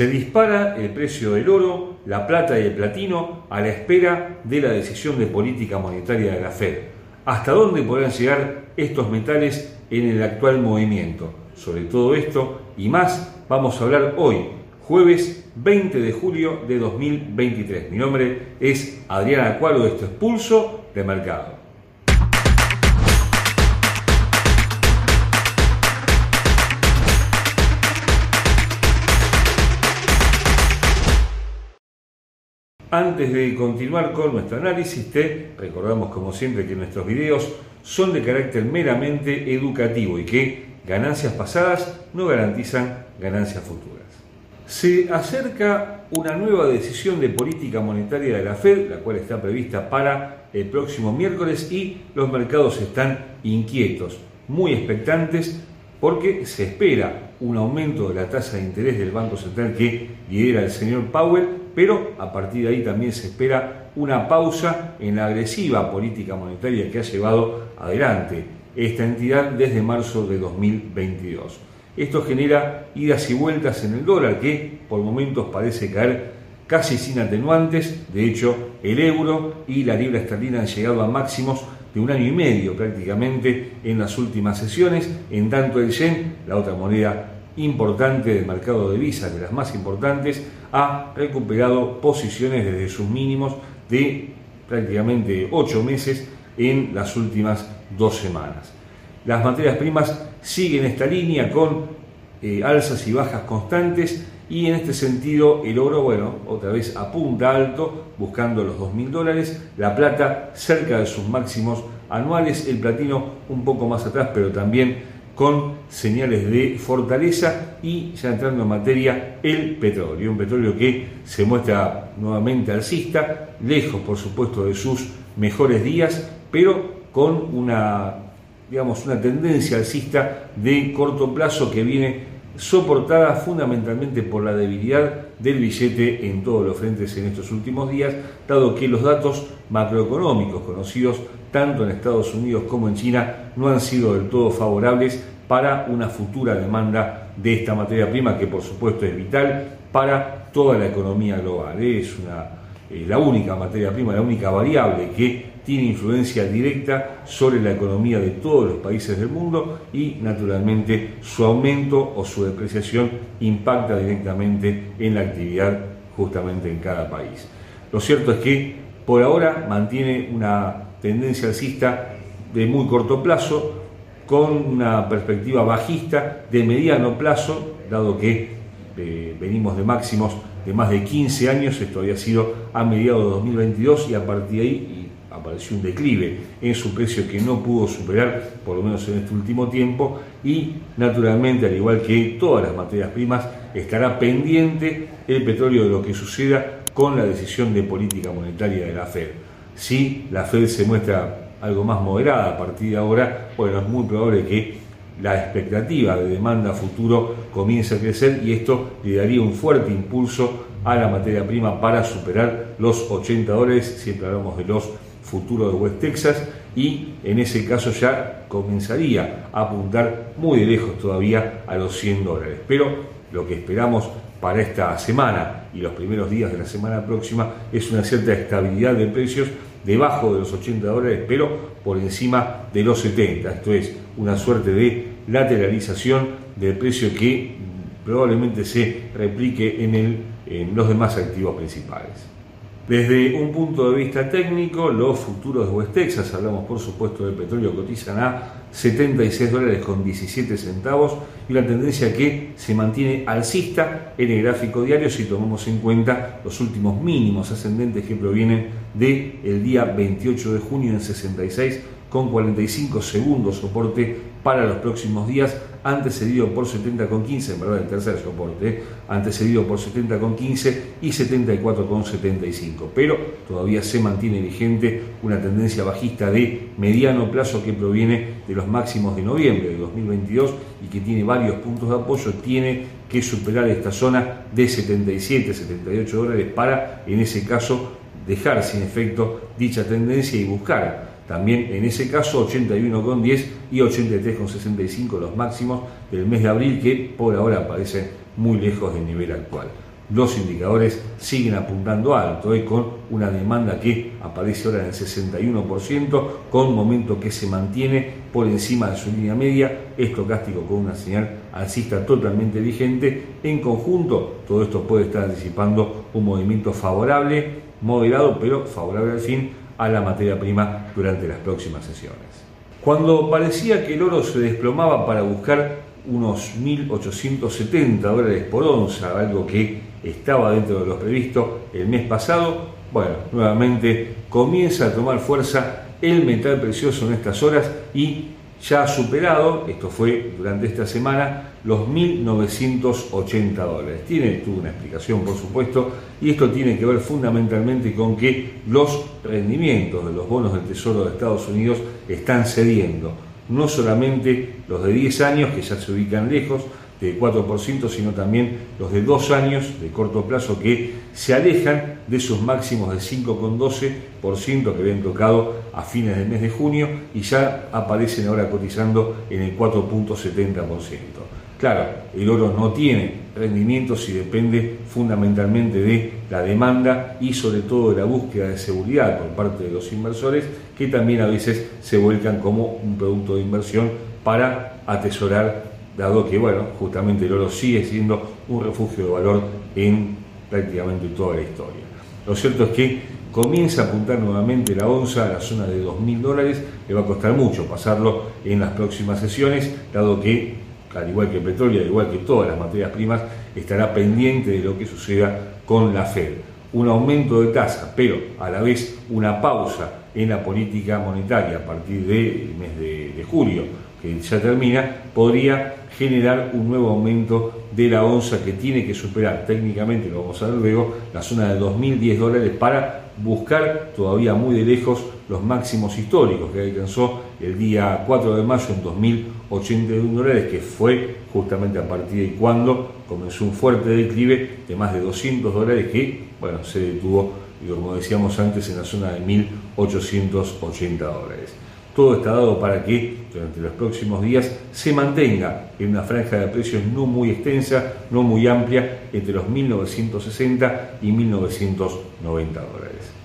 Se dispara el precio del oro, la plata y el platino a la espera de la decisión de política monetaria de la Fed. ¿Hasta dónde podrán llegar estos metales en el actual movimiento? Sobre todo esto y más vamos a hablar hoy, jueves 20 de julio de 2023. Mi nombre es Adriana Acuaro, esto es Pulso de Mercado. Antes de continuar con nuestro análisis, te recordamos como siempre que nuestros videos son de carácter meramente educativo y que ganancias pasadas no garantizan ganancias futuras. Se acerca una nueva decisión de política monetaria de la Fed, la cual está prevista para el próximo miércoles y los mercados están inquietos, muy expectantes porque se espera un aumento de la tasa de interés del Banco Central que lidera el señor Powell pero a partir de ahí también se espera una pausa en la agresiva política monetaria que ha llevado adelante esta entidad desde marzo de 2022. Esto genera idas y vueltas en el dólar que por momentos parece caer casi sin atenuantes. De hecho, el euro y la libra esterlina han llegado a máximos de un año y medio prácticamente en las últimas sesiones, en tanto el yen, la otra moneda importante del mercado de divisas, de las más importantes, ha recuperado posiciones desde sus mínimos de prácticamente ocho meses en las últimas dos semanas. Las materias primas siguen esta línea con eh, alzas y bajas constantes y en este sentido el oro, bueno, otra vez apunta alto buscando los 2.000 dólares, la plata cerca de sus máximos anuales, el platino un poco más atrás, pero también con señales de fortaleza y ya entrando en materia el petróleo, un petróleo que se muestra nuevamente alcista, lejos por supuesto de sus mejores días, pero con una digamos una tendencia alcista de corto plazo que viene soportada fundamentalmente por la debilidad del billete en todos los frentes en estos últimos días, dado que los datos macroeconómicos conocidos tanto en Estados Unidos como en China no han sido del todo favorables para una futura demanda de esta materia prima que por supuesto es vital para toda la economía global. Es una, la única materia prima, la única variable que tiene influencia directa sobre la economía de todos los países del mundo y naturalmente su aumento o su depreciación impacta directamente en la actividad justamente en cada país. Lo cierto es que por ahora mantiene una tendencia alcista de muy corto plazo, con una perspectiva bajista de mediano plazo, dado que venimos de máximos de más de 15 años, esto había sido a mediados de 2022 y a partir de ahí apareció un declive en su precio que no pudo superar, por lo menos en este último tiempo, y naturalmente, al igual que todas las materias primas, estará pendiente el petróleo de lo que suceda con la decisión de política monetaria de la Fed. Si la Fed se muestra algo más moderada a partir de ahora, bueno, es muy probable que la expectativa de demanda futuro comience a crecer y esto le daría un fuerte impulso a la materia prima para superar los 80 dólares, siempre hablamos de los futuros de West Texas, y en ese caso ya comenzaría a apuntar muy de lejos todavía a los 100 dólares. Pero lo que esperamos para esta semana y los primeros días de la semana próxima es una cierta estabilidad de precios debajo de los 80 dólares, pero por encima de los 70. Esto es una suerte de lateralización del precio que probablemente se replique en, los demás activos principales. Desde un punto de vista técnico, los futuros de West Texas, hablamos por supuesto del petróleo, cotizan a 76 dólares con 17 centavos y la tendencia que se mantiene alcista en el gráfico diario si tomamos en cuenta los últimos mínimos ascendentes que provienen del día 28 de junio en 66 con 45 segundos soporte para los próximos días, antecedido por 70,15, en verdad el tercer soporte, ¿eh? antecedido por 70,15 y 74,75. Pero todavía se mantiene vigente una tendencia bajista de mediano plazo que proviene de los máximos de noviembre de 2022 y que tiene varios puntos de apoyo, tiene que superar esta zona de 77, 78 dólares para, en ese caso, dejar sin efecto dicha tendencia y buscar también en ese caso 81,10 y 83,65 los máximos del mes de abril que por ahora parecen muy lejos del nivel actual. Los indicadores siguen apuntando alto, y con una demanda que aparece ahora en el 61%, con momento que se mantiene por encima de su línea media, estocástico con una señal alcista totalmente vigente. En conjunto, todo esto puede estar anticipando un movimiento favorable, moderado, pero favorable al fin a la materia prima durante las próximas sesiones. Cuando parecía que el oro se desplomaba para buscar unos 1.870 dólares por onza, algo que estaba dentro de lo previsto el mes pasado, bueno, nuevamente comienza a tomar fuerza el metal precioso en estas horas y ya ha superado, esto fue durante esta semana, los 1.980 dólares. Tiene tuvo una explicación, por supuesto, y esto tiene que ver fundamentalmente con que los rendimientos de los bonos del Tesoro de Estados Unidos están cediendo. No solamente los de 10 años, que ya se ubican lejos, de 4%, sino también los de 2 años de corto plazo que se alejan de sus máximos de 5,12% que habían tocado a fines del mes de junio y ya aparecen ahora cotizando en el 4.70%. Claro, el oro no tiene rendimientos y depende fundamentalmente de la demanda y sobre todo de la búsqueda de seguridad por parte de los inversores que también a veces se vuelcan como un producto de inversión para atesorar dado que, bueno, justamente el oro sigue siendo un refugio de valor en prácticamente toda la historia. Lo cierto es que comienza a apuntar nuevamente la onza a la zona de 2.000 dólares, le va a costar mucho pasarlo en las próximas sesiones, dado que, al igual que el petróleo, al igual que todas las materias primas, estará pendiente de lo que suceda con la Fed. Un aumento de tasa, pero a la vez una pausa en la política monetaria a partir del mes de, julio, que ya termina, podría generar un nuevo aumento de la onza que tiene que superar técnicamente, lo vamos a ver luego, la zona de 2.010 dólares para buscar todavía muy de lejos los máximos históricos que alcanzó el día 4 de mayo en 2.081 dólares, que fue justamente a partir de cuando comenzó un fuerte declive de más de 200 dólares que, bueno, se detuvo, y como decíamos antes, en la zona de 1.880 dólares. Todo está dado para que durante los próximos días se mantenga en una franja de precios no muy extensa, no muy amplia, entre los 1.960 y 1.990 dólares.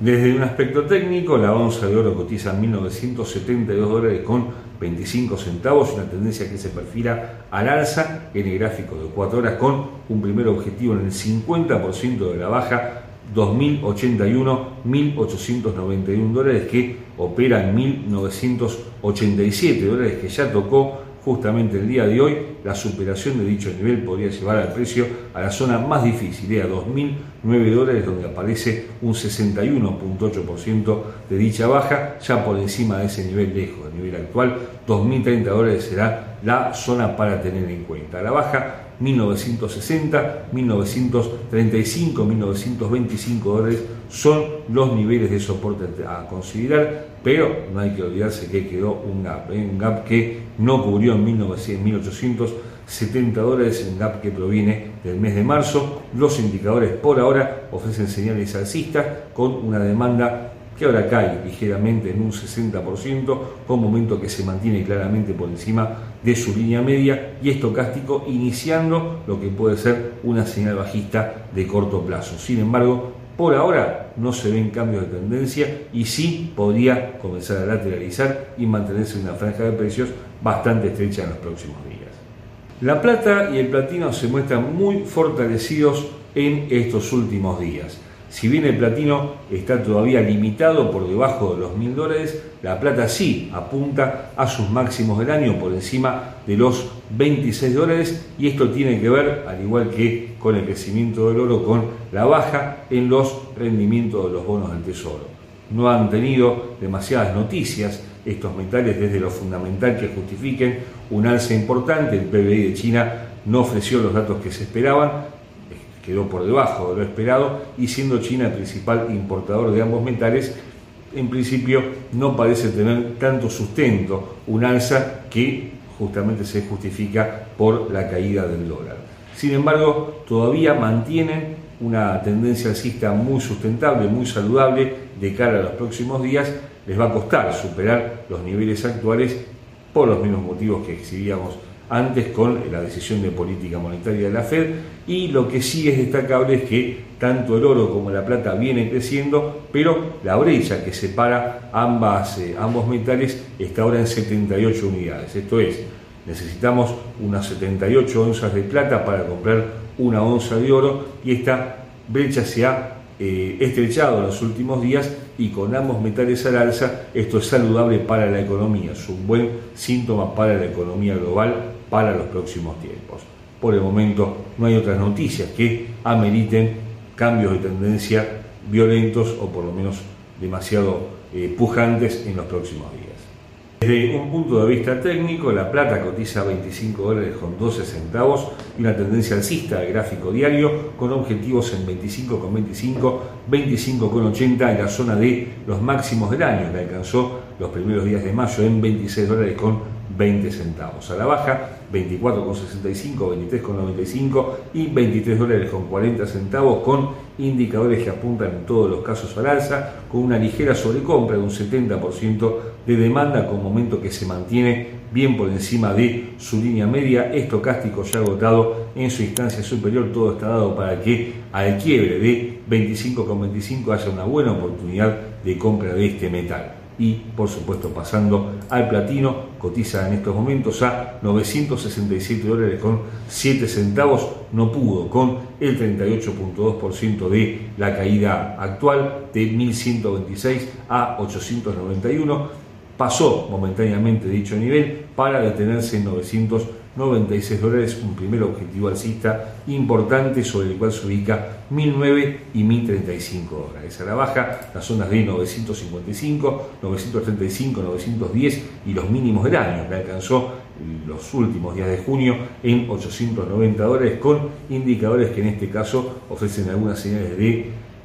Desde un aspecto técnico, la onza de oro cotiza 1.972 dólares con 25 centavos, una tendencia que se perfila al alza en el gráfico de 4 horas con un primer objetivo en el 50% de la baja 2.081, 1.891 dólares que opera en 1.987 dólares que ya tocó justamente el día de hoy. La superación de dicho nivel podría llevar al precio a la zona más difícil, a 2.009 dólares, donde aparece un 61.8% de dicha baja, ya por encima de ese nivel lejos del nivel actual. 2.030 dólares será la zona para tener en cuenta. La baja 1960, 1935, 1925 dólares son los niveles de soporte a considerar, pero no hay que olvidarse que quedó un gap, ¿eh? un gap que no cubrió en 1900, 1870 dólares, un gap que proviene del mes de marzo. Los indicadores por ahora ofrecen señales alcistas con una demanda que ahora cae ligeramente en un 60%, con momento que se mantiene claramente por encima de su línea media y estocástico iniciando lo que puede ser una señal bajista de corto plazo. Sin embargo, por ahora no se ven cambios de tendencia y sí podría comenzar a lateralizar y mantenerse en una franja de precios bastante estrecha en los próximos días. La plata y el platino se muestran muy fortalecidos en estos últimos días. Si bien el platino está todavía limitado por debajo de los mil dólares, la plata sí apunta a sus máximos del año por encima de los 26 dólares y esto tiene que ver, al igual que con el crecimiento del oro, con la baja en los rendimientos de los bonos del tesoro. No han tenido demasiadas noticias estos metales desde lo fundamental que justifiquen un alza importante. El PBI de China no ofreció los datos que se esperaban, quedó por debajo de lo esperado y siendo China el principal importador de ambos metales, en principio no parece tener tanto sustento un alza que justamente se justifica por la caída del dólar. Sin embargo, todavía mantienen una tendencia alcista muy sustentable, muy saludable de cara a los próximos días. Les va a costar superar los niveles actuales por los mismos motivos que exhibíamos antes con la decisión de política monetaria de la Fed y lo que sí es destacable es que tanto el oro como la plata vienen creciendo, pero la brecha que separa eh, ambos metales está ahora en 78 unidades. Esto es, necesitamos unas 78 onzas de plata para comprar una onza de oro y esta brecha se ha eh, estrechado en los últimos días y con ambos metales al alza, esto es saludable para la economía, es un buen síntoma para la economía global para los próximos tiempos. Por el momento no hay otras noticias que ameriten cambios de tendencia violentos o por lo menos demasiado eh, pujantes en los próximos días. Desde un punto de vista técnico, la plata cotiza 25 dólares con 12 centavos y una tendencia alcista de gráfico diario con objetivos en 25,25, 25,80 en la zona de los máximos del año que alcanzó los primeros días de mayo en 26 dólares con 20 centavos. A la baja, 24,65, 23,95 y 23 dólares con 40 centavos con indicadores que apuntan en todos los casos al alza, con una ligera sobrecompra de un 70% de demanda con momento que se mantiene bien por encima de su línea media, estocástico ya agotado en su instancia superior, todo está dado para que al quiebre de 25,25 haya una buena oportunidad de compra de este metal. Y por supuesto pasando al platino, cotiza en estos momentos a 967 dólares con 7 centavos, no pudo con el 38.2% de la caída actual de 1126 a 891, pasó momentáneamente dicho nivel para detenerse en 900 96 dólares, un primer objetivo alcista importante sobre el cual se ubica 1009 y 1035 dólares. A la baja, las zonas de 955, 935, 910 y los mínimos del año que alcanzó los últimos días de junio en 890 dólares con indicadores que en este caso ofrecen algunas señales de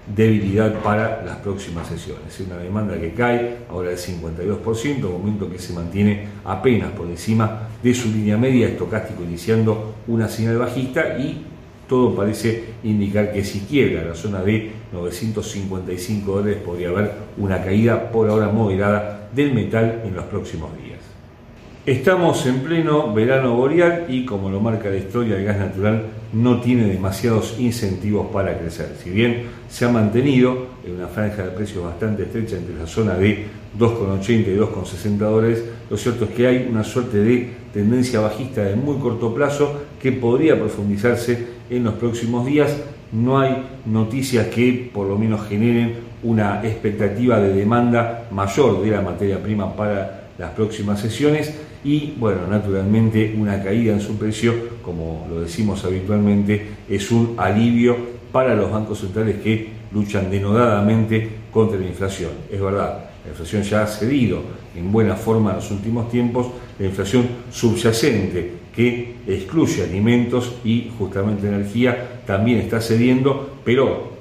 debilidad para las próximas sesiones. Es una demanda que cae ahora del 52%, momento que se mantiene apenas por encima de su línea media estocástico iniciando una señal bajista y todo parece indicar que si quiebra la zona de 955 dólares podría haber una caída por ahora moderada del metal en los próximos días. Estamos en pleno verano boreal y como lo marca la historia, el gas natural no tiene demasiados incentivos para crecer. Si bien se ha mantenido en una franja de precios bastante estrecha entre la zona de 2,80 y 2,60 dólares, lo cierto es que hay una suerte de tendencia bajista de muy corto plazo que podría profundizarse en los próximos días. No hay noticias que por lo menos generen una expectativa de demanda mayor de la materia prima para las próximas sesiones y, bueno, naturalmente una caída en su precio, como lo decimos habitualmente, es un alivio para los bancos centrales que luchan denodadamente contra la inflación. Es verdad, la inflación ya ha cedido en buena forma en los últimos tiempos, la inflación subyacente que excluye alimentos y justamente energía también está cediendo, pero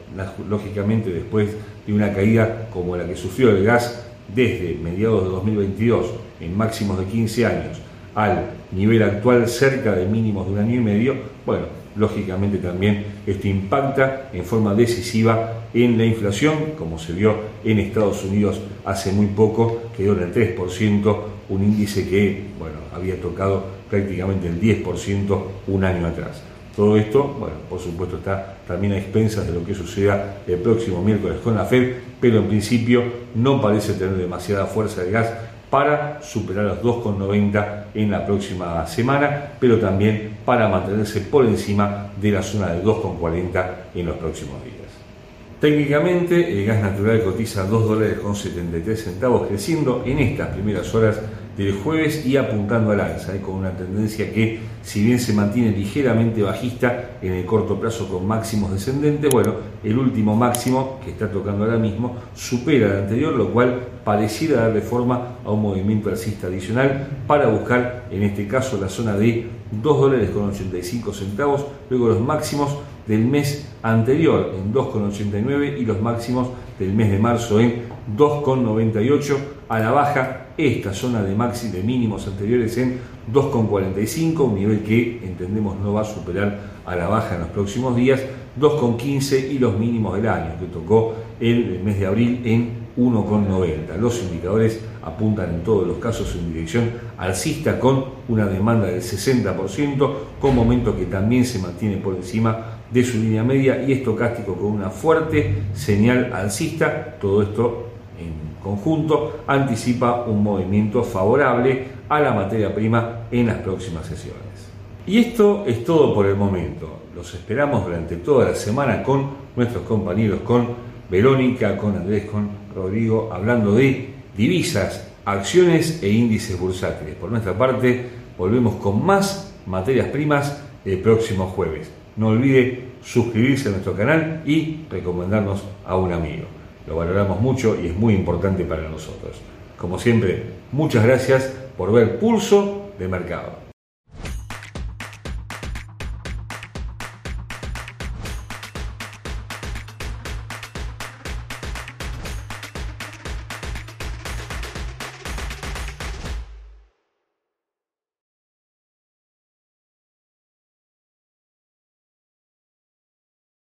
lógicamente después de una caída como la que sufrió el gas desde mediados de 2022 en máximos de 15 años al nivel actual cerca de mínimos de un año y medio, bueno, lógicamente también esto impacta en forma decisiva en la inflación, como se vio en Estados Unidos hace muy poco, quedó en el 3%, un índice que, bueno, había tocado prácticamente el 10% un año atrás. Todo esto, bueno, por supuesto está también a expensas de lo que suceda el próximo miércoles con la Fed, pero en principio no parece tener demasiada fuerza de gas para superar los 2,90 en la próxima semana, pero también para mantenerse por encima de la zona de 2,40 en los próximos días. Técnicamente, el gas natural cotiza 2 dólares con 73 centavos, creciendo en estas primeras horas del jueves y apuntando al alza, ¿eh? con una tendencia que, si bien se mantiene ligeramente bajista en el corto plazo con máximos descendentes, bueno, el último máximo que está tocando ahora mismo supera el anterior, lo cual pareciera darle forma a un movimiento alcista adicional para buscar, en este caso, la zona de 2 dólares con 85 centavos, luego los máximos del mes anterior en 2,89 y los máximos del mes de marzo en 2,98 a la baja esta zona de maxi de mínimos anteriores en 2,45, un nivel que entendemos no va a superar a la baja en los próximos días, 2,15 y los mínimos del año que tocó el mes de abril en 1,90. Los indicadores apuntan en todos los casos en dirección alcista con una demanda del 60%, con momento que también se mantiene por encima de su línea media y estocástico con una fuerte señal alcista. Todo esto en conjunto anticipa un movimiento favorable a la materia prima en las próximas sesiones. Y esto es todo por el momento. Los esperamos durante toda la semana con nuestros compañeros, con Verónica, con Andrés, con Rodrigo, hablando de divisas, acciones e índices bursátiles. Por nuestra parte, volvemos con más materias primas el próximo jueves. No olvide suscribirse a nuestro canal y recomendarnos a un amigo. Lo valoramos mucho y es muy importante para nosotros. Como siempre, muchas gracias por ver Pulso de Mercado.